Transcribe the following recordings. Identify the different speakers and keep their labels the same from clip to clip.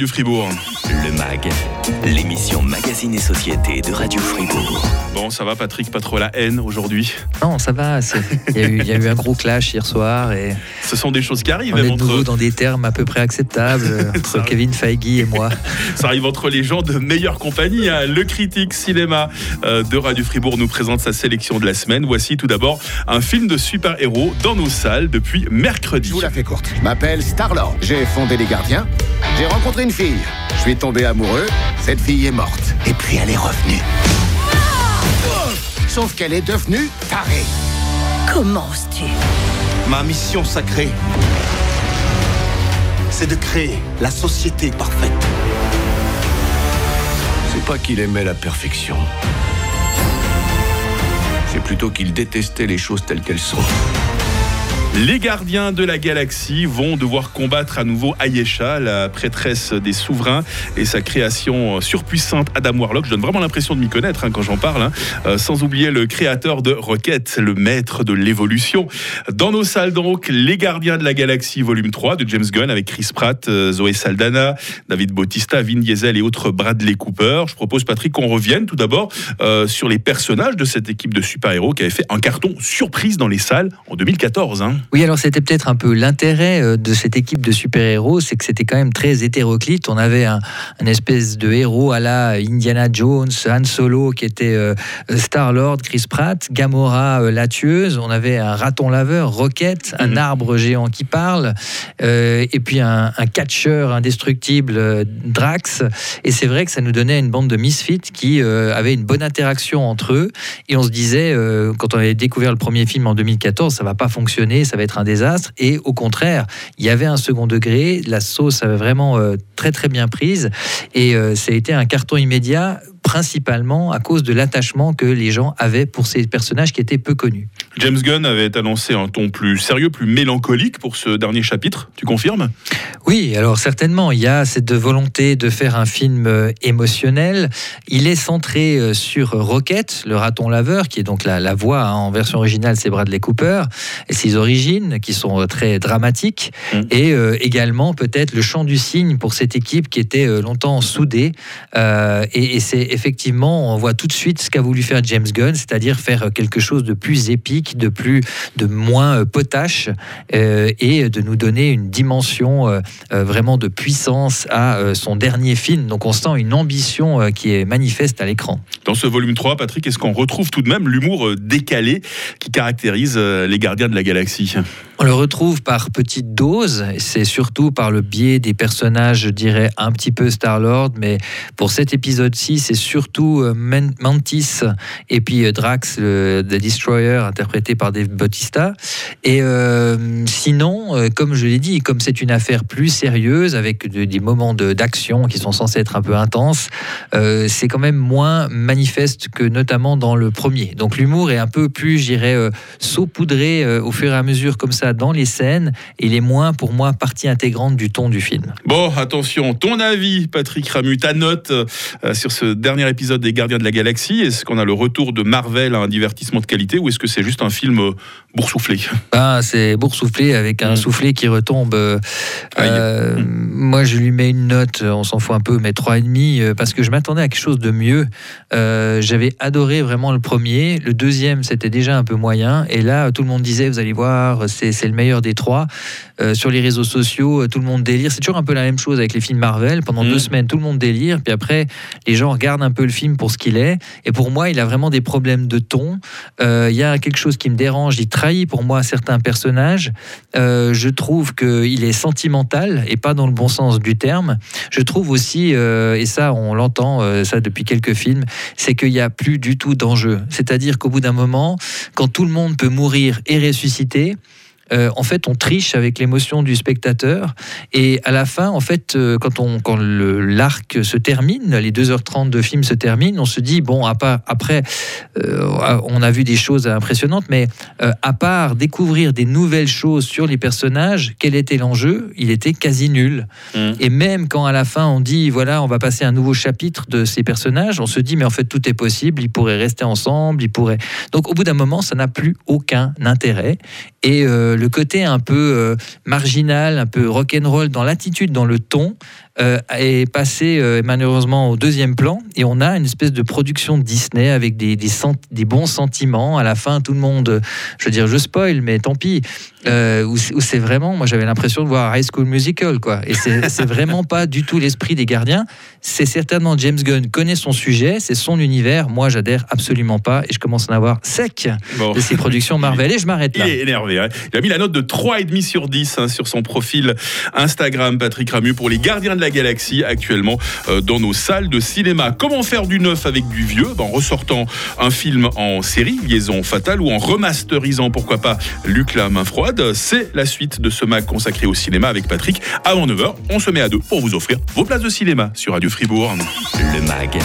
Speaker 1: du Fribourg.
Speaker 2: Le MAG, l'émission Magazine et Société de Radio Fribourg.
Speaker 1: Bon, ça va Patrick, pas trop la haine aujourd'hui
Speaker 3: Non, ça va. Il y, a eu, y a eu un gros clash hier soir. Et
Speaker 1: Ce sont des choses qui arrivent.
Speaker 3: on est de nouveau
Speaker 1: entre...
Speaker 3: dans des termes à peu près acceptables entre Kevin Feige et moi.
Speaker 1: Ça arrive entre les gens de meilleure compagnie. hein. Le critique cinéma euh, de Radio Fribourg nous présente sa sélection de la semaine. Voici tout d'abord un film de super-héros dans nos salles depuis mercredi.
Speaker 4: Je vous la fais courte. Je m'appelle Starlord. J'ai fondé les gardiens. J'ai rencontré une fille. Je suis tombé amoureux. Cette fille est morte. Et puis elle est revenue. Sauf qu'elle est devenue tarée.
Speaker 5: Comment oses-tu?
Speaker 6: Ma mission sacrée, c'est de créer la société parfaite.
Speaker 7: C'est pas qu'il aimait la perfection. C'est plutôt qu'il détestait les choses telles qu'elles sont.
Speaker 1: Les gardiens de la galaxie vont devoir combattre à nouveau Ayesha, la prêtresse des souverains, et sa création surpuissante Adam Warlock. Je donne vraiment l'impression de m'y connaître hein, quand j'en parle, hein. Euh, sans oublier le créateur de Rocket, le maître de l'évolution. Dans nos salles donc, Les gardiens de la galaxie volume 3 de James Gunn avec Chris Pratt, euh, Zoé Saldana, David Bautista, Vin Diesel et autres Bradley Cooper. Je propose Patrick qu'on revienne tout d'abord euh, sur les personnages de cette équipe de super-héros qui avait fait un carton surprise dans les salles en 2014. hein.
Speaker 3: Oui, alors c'était peut-être un peu l'intérêt euh, de cette équipe de super-héros, c'est que c'était quand même très hétéroclite. On avait un, un espèce de héros à la Indiana Jones, Han Solo qui était euh, Star-Lord, Chris Pratt, Gamora euh, la tueuse, on avait un raton laveur, Rocket, un
Speaker 1: Mhm.
Speaker 3: arbre géant qui parle, euh, et puis un, un catcheur indestructible, Drax. Et c'est vrai que ça nous donnait une bande de misfits qui avait une bonne interaction entre eux. Et on se disait, quand on avait découvert le premier film en 2014, ça va pas fonctionner, ça va être un désastre. Et au contraire, il y avait un second degré, la sauce avait vraiment euh, très très bien prise. Et euh, ça a été un carton immédiat principalement à cause de l'attachement que les gens avaient pour ces personnages qui étaient peu connus.
Speaker 1: James Gunn avait annoncé un ton plus sérieux, plus mélancolique pour ce dernier chapitre. Tu confirmes?
Speaker 3: Oui, alors certainement, il y a cette volonté de faire un film euh, émotionnel. Il est centré euh, sur Rocket, le raton laveur, qui est donc la, la voix hein, en version originale, c'est Bradley Cooper, et ses origines qui sont euh, très dramatiques,
Speaker 1: Mm.
Speaker 3: et euh, également peut-être le chant du cygne pour cette équipe qui était longtemps soudée. Euh, et et c'est effectivement, on voit tout de suite ce qu'a voulu faire James Gunn, c'est-à-dire faire quelque chose de plus épique, de plus, de moins euh, potache, euh, et de nous donner une dimension euh, vraiment de puissance à son dernier film. Donc on sent une ambition qui est manifeste à l'écran.
Speaker 1: Dans ce volume 3, Patrick, est-ce qu'on retrouve tout de même l'humour décalé qui caractérise les gardiens de la galaxie?
Speaker 3: On le retrouve par petites doses, c'est surtout par le biais des personnages, je dirais, un petit peu Star-Lord, mais pour cet épisode-ci, c'est surtout euh, Man- Mantis et puis euh, Drax, le The Destroyer, interprété par Dave Bautista. Et euh, sinon, comme je l'ai dit, comme c'est une affaire plus sérieuse, avec de- des moments d'action qui sont censés être un peu intenses, c'est quand même moins manifeste que notamment dans le premier. Donc l'humour est un peu plus, je dirais, saupoudré au fur et à mesure comme ça dans les scènes. Et il est moins, pour moi, partie intégrante du ton du film.
Speaker 1: Bon, attention, ton avis, Patrick Ramu, ta note euh, sur ce dernier épisode des Gardiens de la Galaxie Est-ce qu'on a le retour de Marvel à un divertissement de qualité ou est-ce que c'est juste un film euh, boursouflé
Speaker 3: Ah, c'est boursouflé avec un
Speaker 1: Mm.
Speaker 3: soufflet qui retombe. euh, euh, Moi, je lui mets une note, on s'en fout un peu, mais 3,5 euh, parce que je m'attendais à quelque chose de mieux. Euh, J'avais adoré vraiment le premier. Le deuxième, c'était déjà un peu moyen. Et là, tout le monde disait, vous allez voir, c'est le meilleur des trois. Euh, sur les réseaux sociaux, tout le monde délire. C'est toujours un peu la même chose avec les films Marvel. Pendant
Speaker 1: Mm.
Speaker 3: deux semaines, tout le monde délire. Puis après, les gens regardent un peu le film pour ce qu'il est. Et pour moi, il a vraiment des problèmes de ton. Il y a quelque chose qui me dérange. Il trahit pour moi certains personnages. Euh, je trouve qu'il est sentimental et pas dans le bon sens du terme. Je trouve aussi, euh, et ça on l'entend euh, ça depuis quelques films, c'est qu'il n'y a plus du tout d'enjeu. C'est-à-dire qu'au bout d'un moment, quand tout le monde peut mourir et ressusciter, euh, en fait, on triche avec l'émotion du spectateur. Et à la fin, en fait, euh, quand, on, quand le- l'arc se termine, les 2h30 de film se terminent, on se dit, bon, à part- après, euh, on a vu des choses impressionnantes, mais euh, à part découvrir des nouvelles choses sur les personnages, quel était l'enjeu? Il était quasi nul.
Speaker 1: Mm.
Speaker 3: Et même quand à la fin on dit voilà, on va passer un nouveau chapitre de ces personnages, on se dit mais en fait tout est possible, ils pourraient rester ensemble, ils pourraient. Donc au bout d'un moment, ça n'a plus aucun intérêt. Et euh, le côté un peu euh, marginal, un peu rock'n'roll dans l'attitude, dans le ton, euh, est passé euh, malheureusement au deuxième plan et on a une espèce de production de Disney avec des, des, des bons sentiments. À la fin, tout le monde, je veux dire, je spoil, mais tant pis. Euh, où c'est vraiment, moi j'avais l'impression de voir High School Musical, quoi. Et c'est vraiment pas du tout l'esprit des gardiens. C'est certainement James Gunn connaît son sujet, c'est son univers. Moi j'adhère absolument pas et je commence à en avoir sec de ces productions Marvel et je m'arrête là.
Speaker 1: Il est énervé. Hein. Il a mis la note de 3,5 sur 10 hein, sur son profil Instagram, Patrick Ramu, pour les Gardiens de la Galaxie actuellement euh, dans nos salles de cinéma. Comment faire du neuf avec du vieux? Ben, En ressortant un film en série, Liaison Fatale, ou en remasterisant, pourquoi pas, Luc la main froide c'est la suite de ce mag consacré au cinéma avec Patrick. Avant 9h, on se met à deux pour vous offrir vos places de cinéma sur Radio Fribourg.
Speaker 2: Le MAG,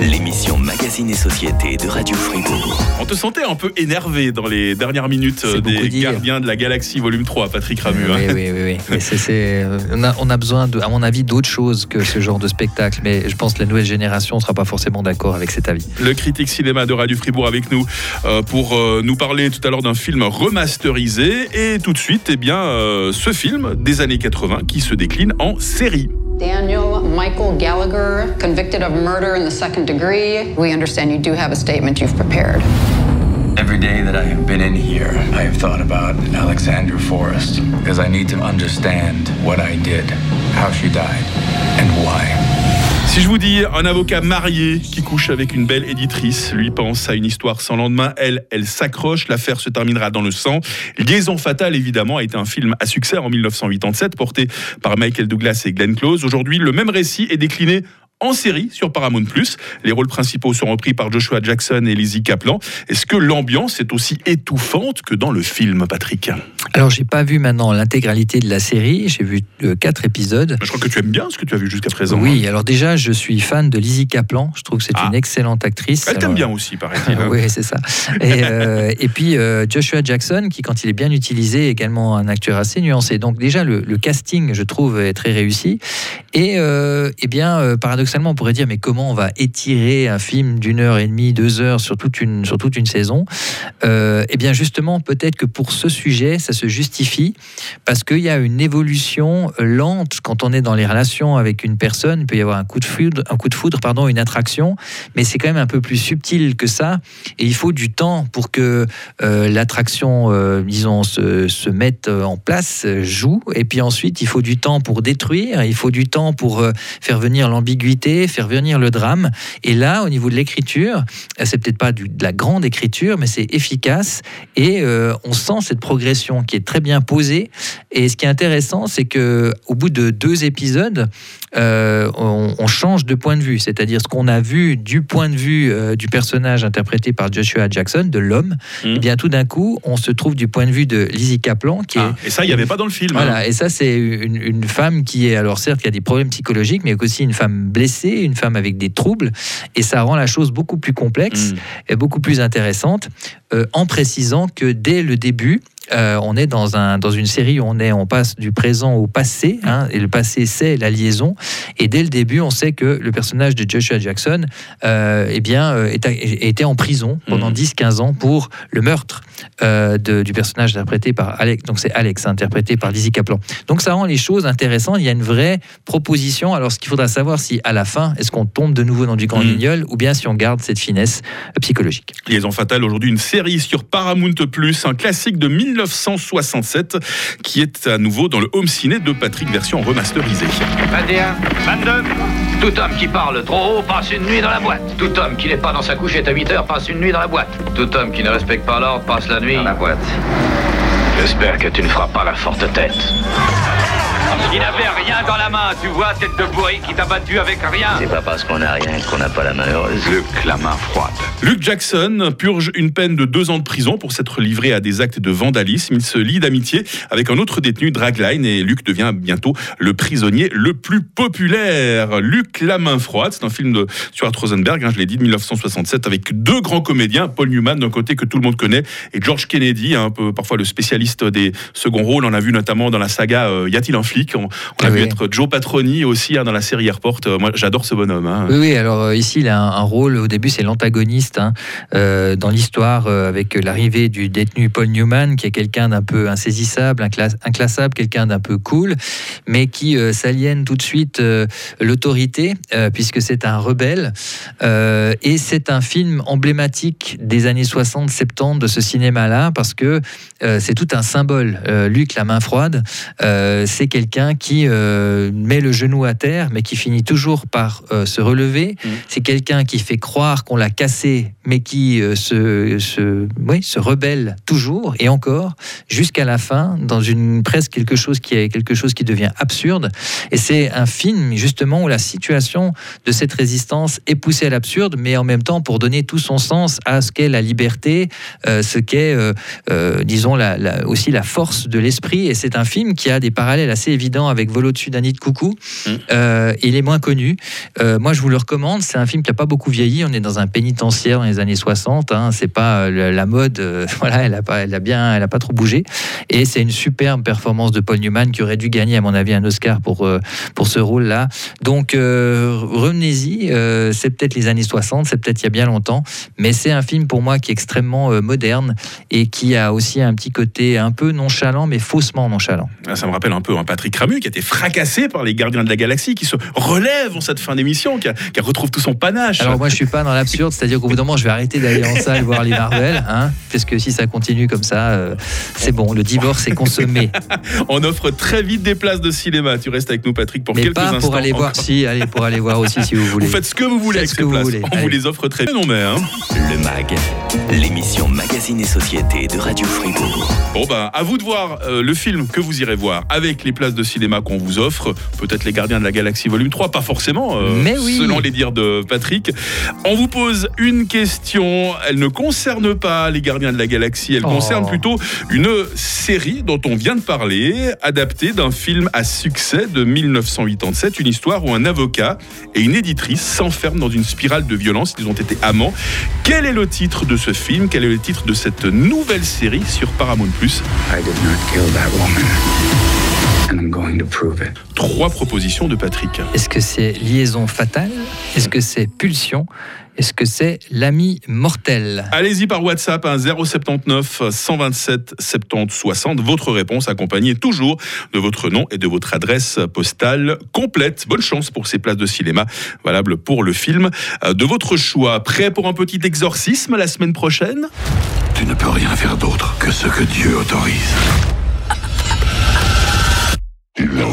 Speaker 2: l'émission Magazine et Société de Radio Fribourg.
Speaker 1: On te sentait un peu énervé dans les dernières minutes des Gardiens de la Galaxie volume 3, Patrick Ramu.
Speaker 3: Oui, hein. oui, oui. oui. Euh, on, a, besoin, de, à mon avis, d'autres choses que ce genre de spectacle. Mais je pense que la nouvelle génération ne sera pas forcément d'accord avec cet avis.
Speaker 1: Le critique cinéma de Radio Fribourg avec nous euh, pour euh, nous parler tout à l'heure d'un film remasterisé et et tout de suite, eh bien, euh, ce film des années 80 qui se décline en série.
Speaker 8: Daniel Michael Gallagher, convicted of murder in the second degree. We understand you do have a statement you've prepared.
Speaker 9: Every day that I have been in here, I have thought about Alexandra Forrest because I need to understand what I did, how she died, and why.
Speaker 1: Si je vous dis un avocat marié qui couche avec une belle éditrice, lui pense à une histoire sans lendemain, elle, elle s'accroche, l'affaire se terminera dans le sang. Liaison fatale, évidemment, a été un film à succès en 1987, porté par Michael Douglas et Glenn Close. Aujourd'hui, le même récit est décliné en série sur Paramount+. Les rôles principaux sont repris par Joshua Jackson et Lizzie Kaplan. Est-ce que l'ambiance est aussi étouffante que dans le film, Patrick?
Speaker 3: Alors, j'ai pas vu maintenant l'intégralité de la série. J'ai vu euh, quatre épisodes.
Speaker 1: Je crois que tu aimes bien ce que tu as vu jusqu'à présent.
Speaker 3: Oui, hein. alors déjà, je suis fan de Lizzie Kaplan. Je trouve que c'est ah. une excellente actrice.
Speaker 1: Elle t'aime bien aussi, paraît-il.
Speaker 3: oui, c'est ça. Et, euh, et puis, euh, Joshua Jackson, qui, quand il est bien utilisé, est également un acteur assez nuancé. Donc, déjà, le, casting, je trouve, est très réussi. Et, eh bien, paradoxalement, paradoxalement, on pourrait dire, mais comment on va étirer un film d'une heure et demie, deux heures sur toute une, sur toute une saison? Euh, Eh bien, justement, peut-être que pour ce sujet, ça se justifie parce qu'il y a une évolution lente quand on est dans les relations avec une personne. Il peut y avoir un coup de foudre, un coup de foudre pardon, une attraction, mais c'est quand même un peu plus subtil que ça. Et il faut du temps pour que euh, l'attraction, euh, disons, se, se, mette en place, joue. Et puis ensuite, il faut du temps pour détruire, il faut du temps pour faire venir l'ambiguïté faire venir le drame. Et là, au niveau de l'écriture, c'est peut-être pas du, de la grande écriture, mais c'est efficace et euh, on sent cette progression qui est très bien posée. Et ce qui est intéressant, c'est que au bout de deux épisodes, euh, on, change de point de vue, c'est-à-dire ce qu'on a vu du point de vue euh, du personnage interprété par Joshua Jackson, de l'homme, mmh. et eh bien tout d'un coup, on se trouve du point de vue de Lizzie Kaplan, qui
Speaker 1: ah,
Speaker 3: est
Speaker 1: et ça, il n'y avait pas dans le film.
Speaker 3: Voilà, hein. et ça, c'est une, une, femme qui est alors certes qui a des problèmes psychologiques, mais aussi une femme blessée une femme avec des troubles, et ça rend la chose beaucoup plus complexe mm. et beaucoup plus intéressante, euh, en précisant que dès le début, euh, on est dans, un, dans une série où on, est, on passe du présent au passé, hein, et le passé c'est la liaison. Et dès le début, on sait que le personnage de Joshua Jackson euh, eh bien, euh, était en prison pendant 10-15 mhm. ans pour le meurtre du personnage interprété par Alex. Donc c'est Alex, interprété par Lizzie Kaplan. Donc ça rend les choses intéressantes. Il y a une vraie proposition. Alors ce qu'il faudra savoir, si à la fin, est-ce qu'on tombe de nouveau dans du grand mmh. ou bien si on garde cette finesse psychologique.
Speaker 1: Liaison fatale, aujourd'hui une série sur Paramount+, un classique de 1000 1967, qui est à nouveau dans le home ciné de Patrick version remasterisée.
Speaker 10: 21, 22. Tout homme qui parle trop haut passe une nuit dans la boîte. Tout homme qui n'est pas dans sa couchette à 8 heures passe une nuit dans la boîte. Tout homme qui ne respecte pas l'ordre passe la nuit dans la boîte. J'espère que tu ne feras pas la forte tête. Il n'avait rien dans la main, tu vois, tête de bourri qui t'a battu avec rien.
Speaker 11: C'est pas parce qu'on n'a rien qu'on n'a pas la main heureuse.
Speaker 10: Luc, la main froide.
Speaker 1: Luke Jackson purge une peine de deux ans de prison pour s'être livré à des actes de vandalisme. Il se lie d'amitié avec un autre détenu, Dragline, et Luc devient bientôt le prisonnier le plus populaire. Luc, la main froide, c'est un film de Stuart Rosenberg, hein, je l'ai dit, de 1967, avec deux grands comédiens, Paul Newman d'un côté que tout le monde connaît, et George Kennedy, un peu parfois le spécialiste des seconds rôles. On a vu notamment dans la saga euh, Y a-t-il un flic On, on a vu être Joe Patroni aussi hein, dans la série Airport. Euh, moi, j'adore ce bonhomme. hein.
Speaker 3: Oui, oui, alors euh, ici, il a un, un rôle, au début, c'est l'antagoniste hein, euh, dans l'histoire euh, avec l'arrivée du détenu Paul Newman, qui est quelqu'un d'un peu insaisissable, inclass- inclassable, quelqu'un d'un peu cool, mais qui euh, s'aliène tout de suite l'autorité, puisque c'est un rebelle. Et c'est un film emblématique des années 60-70 de ce cinéma-là, parce que c'est tout un symbole. Luc, la main froide, c'est quelqu'un qui euh, met le genou à terre, mais qui finit toujours par euh, se relever. C'est quelqu'un qui fait croire qu'on l'a cassé, mais qui euh, se, se, oui, se rebelle toujours et encore jusqu'à la fin, dans une presque quelque chose qui est quelque chose qui devient absurde. Et c'est un film justement où la situation de cette résistance est poussée à l'absurde, mais en même temps pour donner tout son sens à ce qu'est la liberté, ce qu'est, disons, la, la- aussi la force de l'esprit. Et c'est un film qui a des parallèles assez évidents avec Vol au-dessus d'un nid de coucou. Euh, il est moins connu. Euh, moi, je vous le recommande. C'est un film qui n'a pas beaucoup vieilli. On est dans un pénitentiaire dans les années 60. Hein. C'est pas euh, la, mode. euh, voilà, elle a pas, elle a bien, elle a pas trop bougé. Et c'est une superbe performance de Paul Newman qui aurait dû gagner, à mon avis, un Oscar pour pour ce rôle-là. Donc, revenez-y. C'est peut-être les années 60. C'est peut-être il y a bien longtemps. Mais c'est un film pour moi qui est extrêmement moderne et qui a aussi un petit côté un peu nonchalant, mais faussement nonchalant.
Speaker 1: Ah, Ça me rappelle un peu un Patrick Ramu qui a été fracassé par les gardiens de la galaxie, qui se relève en cette fin d'émission, qui, a- qui retrouve tout son panache.
Speaker 3: Alors moi je suis pas dans l'absurde, c'est-à-dire qu'au bout d'un moment je vais arrêter d'aller en salle voir les Marvel, hein, parce que si ça continue comme ça, euh, c'est bon, le divorce est consommé.
Speaker 1: On offre très vite des places de cinéma. Tu restes avec nous, Patrick, pour
Speaker 3: Mais
Speaker 1: quelques
Speaker 3: pas
Speaker 1: instants.
Speaker 3: pour aller voir, si, allez pour aller voir aussi si vous voulez.
Speaker 1: Vous faites ce que vous voulez
Speaker 3: Faites
Speaker 1: avec
Speaker 3: ce
Speaker 1: ces
Speaker 3: que vous voulez.
Speaker 1: On vous les offre très Non mais hein.
Speaker 2: Le MAG, l'émission Magazine et Société de Radio Fribourg.
Speaker 1: Bon bah à vous de voir euh, le film que vous irez voir avec les places de cinéma qu'on vous offre. Peut-être les Gardiens de la Galaxie volume 3, pas forcément, euh,
Speaker 3: Mais oui.
Speaker 1: selon les dires de Patrick. On vous pose une question. Elle ne concerne pas les Gardiens de la Galaxie. Elle
Speaker 3: Oh.
Speaker 1: concerne plutôt une série dont on vient de parler, adaptée d'un film à succès de 1987. Une histoire où un avocat et une éditrice s'enferment dans une spirale de violence. Ils ont été amants. Quel est le titre de ce film? Quel est le titre de cette nouvelle série sur Paramount Plus?
Speaker 9: I did not kill that woman. And I'm going to prove it.
Speaker 1: Trois propositions de Patrick.
Speaker 3: Est-ce que c'est liaison fatale? Est-ce que c'est pulsion? Est-ce que c'est l'ami mortel?
Speaker 1: Allez-y par WhatsApp, hein, 079 127 70 60. Votre réponse accompagnée toujours de votre nom et de votre adresse postale complète. Bonne chance pour ces places de cinéma valables pour le film euh, de votre choix. Prêt pour un petit exorcisme la semaine prochaine?
Speaker 7: Tu ne peux rien faire d'autre que ce que Dieu autorise.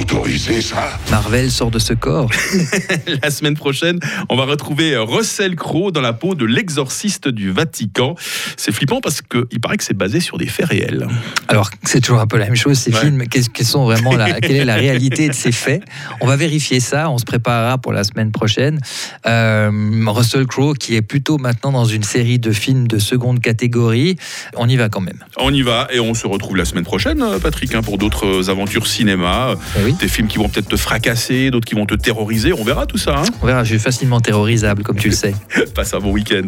Speaker 7: Ça
Speaker 3: Marvel sort de ce corps.
Speaker 1: La semaine prochaine, on va retrouver Russell Crowe dans la peau de l'exorciste du Vatican. C'est flippant parce qu'il paraît que c'est basé sur des faits réels.
Speaker 3: Alors, c'est toujours un peu la même chose, ces
Speaker 1: Ouais.
Speaker 3: films. Sont vraiment la, quelle est la réalité de ces faits? On va vérifier ça. On se préparera pour la semaine prochaine. Euh, Russell Crowe, qui est plutôt maintenant dans une série de films de seconde catégorie, on y va quand même.
Speaker 1: On y va et on se retrouve la semaine prochaine, euh, Patrick, hein, pour d'autres aventures cinéma.
Speaker 3: Eh oui.
Speaker 1: Des films qui vont peut-être te fracasser, d'autres qui vont te terroriser. On verra tout ça. hein.
Speaker 3: On verra, je suis facilement terrorisable, comme tu le sais.
Speaker 1: Passe un bon week-end.